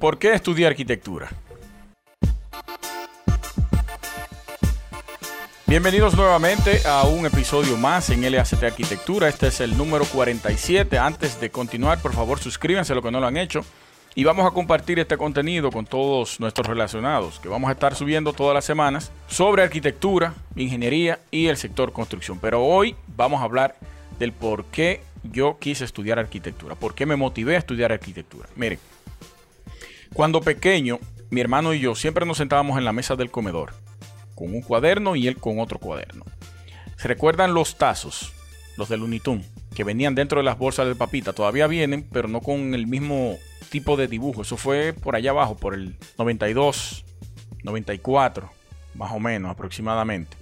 ¿Por qué estudiar arquitectura? Bienvenidos nuevamente a un episodio más en LACT Arquitectura. Este es el número 47. Antes de continuar, por favor, suscríbanse a lo que no lo han hecho. Y vamos a compartir este contenido con todos nuestros relacionados, que vamos a estar subiendo todas las semanas sobre arquitectura, ingeniería y el sector construcción. Pero hoy vamos a hablar del por qué yo quise estudiar arquitectura, por qué me motivé a estudiar arquitectura. Miren, cuando pequeño, mi hermano y yo siempre nos sentábamos en la mesa del comedor con un cuaderno y él con otro cuaderno. ¿Se recuerdan los tazos, los del Unitun, que venían dentro de las bolsas de papita? Todavía vienen, pero no con el mismo tipo de dibujo. Eso fue por allá abajo, por el 92, 94, más o menos aproximadamente.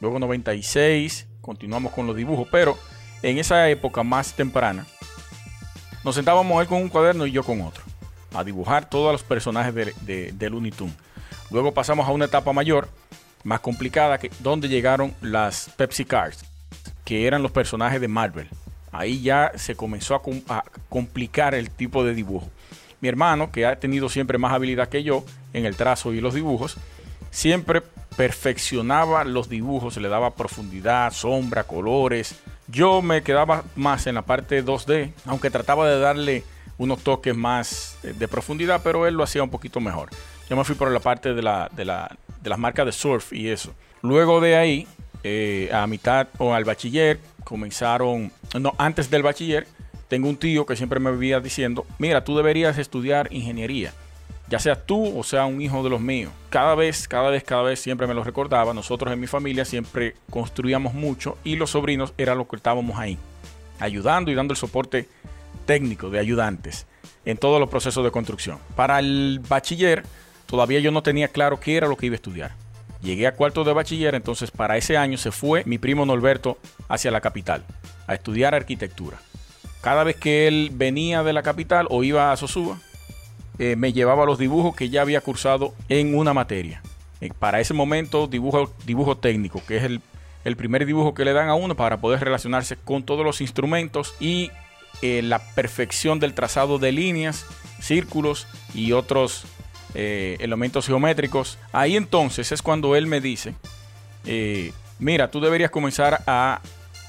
Luego 96, continuamos con los dibujos, pero en esa época más temprana, nos sentábamos él con un cuaderno y yo con otro, a dibujar todos los personajes de, de, del Unitun. Luego pasamos a una etapa mayor, más complicada, que donde llegaron las Pepsi Cars, que eran los personajes de Marvel. Ahí ya se comenzó a, complicar el tipo de dibujo. Mi hermano, que ha tenido siempre más habilidad que yo en el trazo y los dibujos, siempre perfeccionaba los dibujos, le daba profundidad, sombra, colores. Yo me quedaba más en la parte 2D, aunque trataba de darle unos toques más eh, de profundidad, pero él lo hacía un poquito mejor. Yo me fui por la parte de la, de la, de las marcas de surf y eso. Luego de ahí, eh, a mitad o al bachiller, comenzaron, no, antes del bachiller, tengo un tío que siempre me vivía diciendo, mira, tú deberías estudiar ingeniería, ya seas tú o sea un hijo de los míos. Cada vez, cada vez, cada vez siempre me lo recordaba. Nosotros en mi familia siempre construíamos mucho y los sobrinos eran los que estábamos ahí, ayudando y dando el soporte técnico de ayudantes en todos los procesos de construcción. Para el bachiller, todavía yo no tenía claro qué era lo que iba a estudiar. Llegué a cuarto de bachiller, entonces para ese año se fue mi primo Norberto hacia la capital a estudiar arquitectura. Cada vez que él venía de la capital o iba a Sosúa, eh, me llevaba los dibujos que ya había cursado en una materia. Eh, para ese momento, dibujo, dibujo técnico, que es el, el, primer dibujo que le dan a uno para poder relacionarse con todos los instrumentos y eh, la perfección del trazado de líneas, círculos y otros eh, elementos geométricos. Ahí entonces es cuando él me dice, eh, mira, tú deberías comenzar a,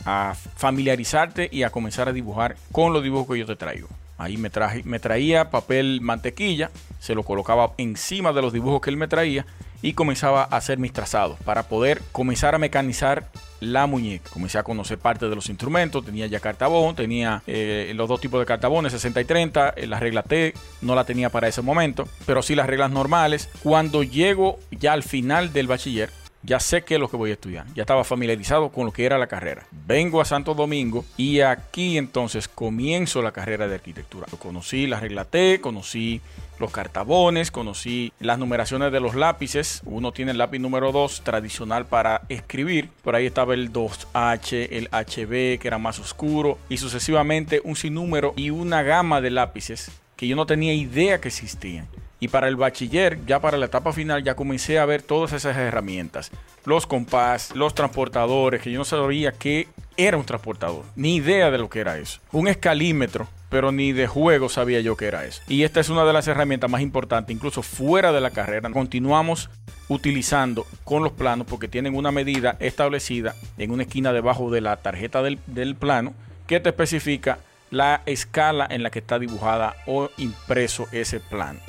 a, familiarizarte y a comenzar a dibujar con los dibujos que yo te traigo. Ahí me, traje, me traía papel mantequilla, se lo colocaba encima de los dibujos que él me traía y comenzaba a hacer mis trazados para poder comenzar a mecanizar la muñeca. Comencé a conocer parte de los instrumentos, tenía ya cartabón, tenía eh, los dos tipos de cartabones, 60 y 30, eh, la regla T no la tenía para ese momento, pero sí las reglas normales. Cuando llego ya al final del bachiller, ya sé qué es lo que voy a estudiar. Ya estaba familiarizado con lo que era la carrera. Vengo a Santo Domingo y aquí entonces comienzo la carrera de arquitectura. Conocí la regla T, conocí los cartabones, conocí las numeraciones de los lápices. Uno tiene el lápiz número 2 tradicional para escribir. Por ahí estaba el 2H, el HB que era más oscuro y sucesivamente un sinnúmero y una gama de lápices que yo no tenía idea que existían. Y para el bachiller, ya para la etapa final, ya comencé a ver todas esas herramientas. Los compás, los transportadores, que yo no sabía qué era un transportador. Ni idea de lo que era eso. Un escalímetro, pero ni de juego sabía yo qué era eso. Y esta es una de las herramientas más importantes, incluso fuera de la carrera. Continuamos utilizando con los planos porque tienen una medida establecida en una esquina debajo de la tarjeta del, del plano que te especifica la escala en la que está dibujada o impreso ese plano.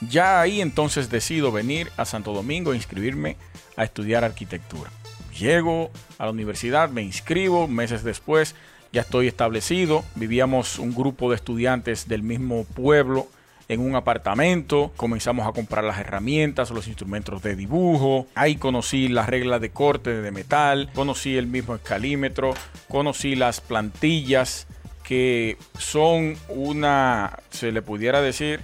Ya ahí entonces decido venir a Santo Domingo e inscribirme a estudiar arquitectura. Llego a la universidad, me inscribo, meses después ya estoy establecido. Vivíamos un grupo de estudiantes del mismo pueblo en un apartamento, comenzamos a comprar las herramientas, los instrumentos de dibujo, ahí conocí las reglas de corte de metal, conocí el mismo escalímetro, conocí las plantillas que son una, se le pudiera decir,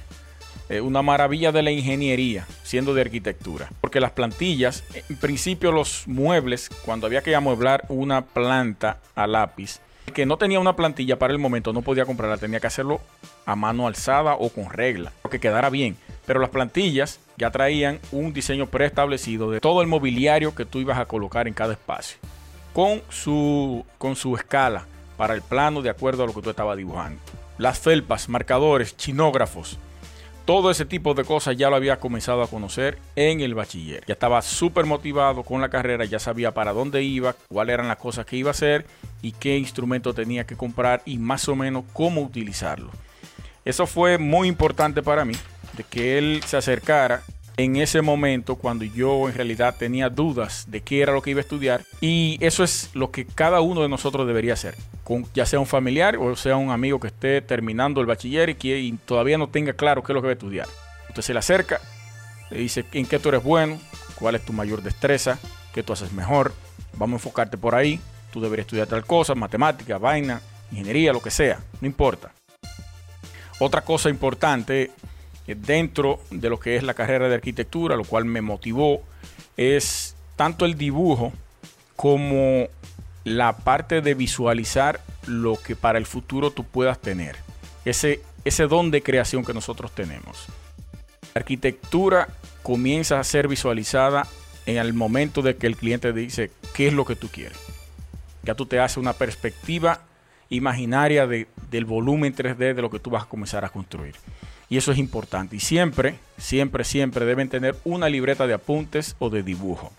eh, una maravilla de la ingeniería, siendo de arquitectura. Porque las plantillas, en principio los muebles, cuando había que amueblar una planta a lápiz, que no tenía una plantilla para el momento no podía comprarla, tenía que hacerlo a mano alzada o con regla, que quedara bien. Pero las plantillas ya traían un diseño preestablecido de todo el mobiliario que tú ibas a colocar en cada espacio, con su, con su escala para el plano de acuerdo a lo que tú estabas dibujando. Las felpas, marcadores, chinógrafos, todo ese tipo de cosas ya lo había comenzado a conocer en el bachiller. Ya estaba súper motivado con la carrera, ya sabía para dónde iba, cuáles eran las cosas que iba a hacer y qué instrumento tenía que comprar y más o menos cómo utilizarlo. Eso fue muy importante para mí, de que él se acercara en ese momento cuando yo en realidad tenía dudas de qué era lo que iba a estudiar. Y eso es lo que cada uno de nosotros debería hacer, con, ya sea un familiar o sea un amigo que esté terminando el bachiller y que todavía no tenga claro qué es lo que va a estudiar. Usted se le acerca, le dice en qué tú eres bueno, cuál es tu mayor destreza, qué tú haces mejor, vamos a enfocarte por ahí, tú deberías estudiar tal cosa, matemática, vaina, ingeniería, lo que sea, no importa. Otra cosa importante dentro de lo que es la carrera de arquitectura, lo cual me motivó, es tanto el dibujo como la parte de visualizar lo que para el futuro tú puedas tener. Ese, ese don de creación que nosotros tenemos. La arquitectura comienza a ser visualizada en el momento de que el cliente dice qué es lo que tú quieres. Ya tú te haces una perspectiva imaginaria de, del volumen 3D de lo que tú vas a comenzar a construir. Y eso es importante. Y siempre, siempre, siempre deben tener una libreta de apuntes o de dibujo.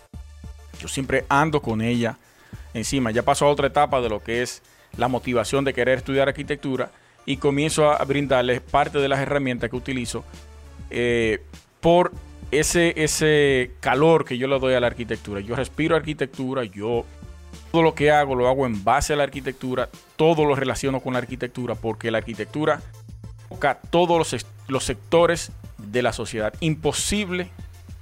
Yo siempre ando con ella encima. Ya paso a otra etapa de lo que es la motivación de querer estudiar arquitectura y comienzo a brindarles parte de las herramientas que utilizo eh, por ese, ese calor que yo le doy a la arquitectura. Yo respiro arquitectura, yo todo lo que hago lo hago en base a la arquitectura, todo lo relaciono con la arquitectura porque la arquitectura toca todos los, los sectores de la sociedad. Imposible,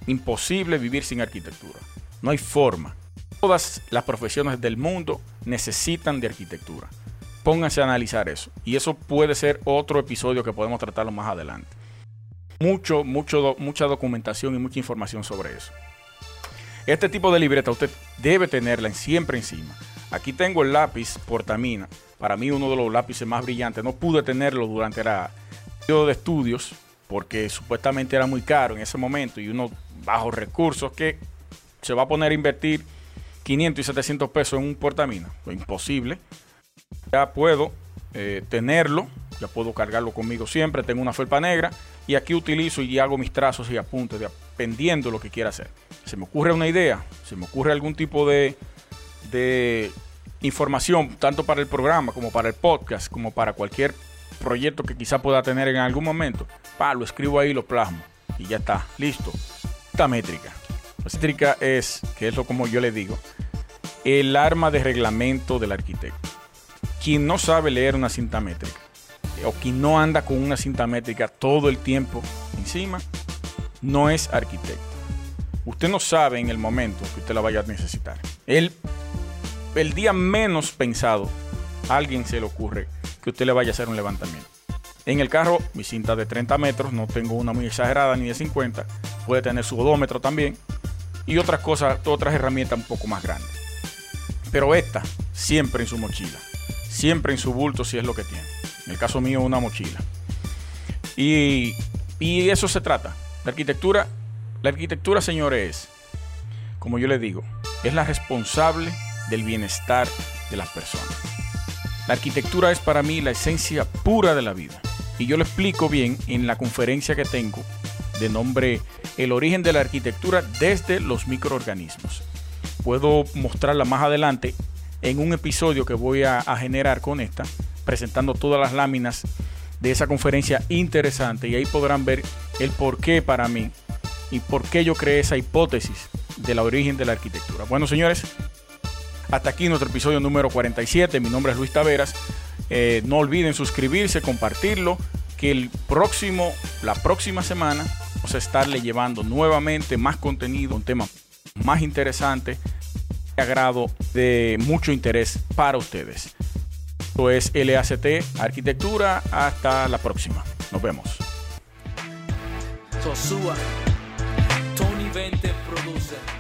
imposible vivir sin arquitectura. No hay forma. Todas las profesiones del mundo necesitan de arquitectura. Pónganse a analizar eso. Y eso puede ser otro episodio que podemos tratarlo más adelante. Mucho, mucho, mucha documentación y mucha información sobre eso. Este tipo de libreta usted debe tenerla siempre encima. Aquí tengo el lápiz Portamina. Para mí uno de los lápices más brillantes. No pude tenerlo durante periodo de estudios porque supuestamente era muy caro en ese momento y unos bajos recursos que se va a poner a invertir 500 y 700 pesos en un portamina. Pues imposible. Ya puedo eh, tenerlo, ya puedo cargarlo conmigo siempre. Tengo una felpa negra y aquí utilizo y hago mis trazos y apuntes dependiendo de lo que quiera hacer. Se me ocurre una idea, se me ocurre algún tipo de, de información, tanto para el programa como para el podcast, como para cualquier proyecto que quizá pueda tener en algún momento. Lo escribo ahí, lo plasmo y ya está, listo. Esta métrica la métrica es, que es lo como yo le digo, el arma de reglamento del arquitecto. Quien no sabe leer una cinta métrica o quien no anda con una cinta métrica todo el tiempo encima, no es arquitecto. Usted no sabe en el momento que usted la vaya a necesitar. El, el día menos pensado, alguien se le ocurre que usted le vaya a hacer un levantamiento. En el carro, mi cinta de 30 metros, no tengo una muy exagerada ni de 50, puede tener su odómetro también, y otras cosas, otras herramientas un poco más grandes. Pero esta, siempre en su mochila, siempre en su bulto si es lo que tiene. En el caso mío, una mochila. Y, y eso se trata. La arquitectura, la arquitectura, señores, como yo les digo, es la responsable del bienestar de las personas. La arquitectura es para mí la esencia pura de la vida. Y yo lo explico bien en la conferencia que tengo de nombre El origen de la arquitectura desde los microorganismos. Puedo mostrarla más adelante en un episodio que voy a, generar con esta, presentando todas las láminas de esa conferencia interesante y ahí podrán ver el por qué para mí y por qué yo creé esa hipótesis de la origen de la arquitectura. Bueno, señores, hasta aquí nuestro episodio número 47. Mi nombre es Luis Taveras. Eh, no olviden suscribirse, compartirlo, que el próximo, la próxima semana vamos a estarle llevando nuevamente más contenido, un tema más interesante, de agrado, de mucho interés para ustedes. Esto es LACT Arquitectura. Hasta la próxima. Nos vemos. Tony 20 produce.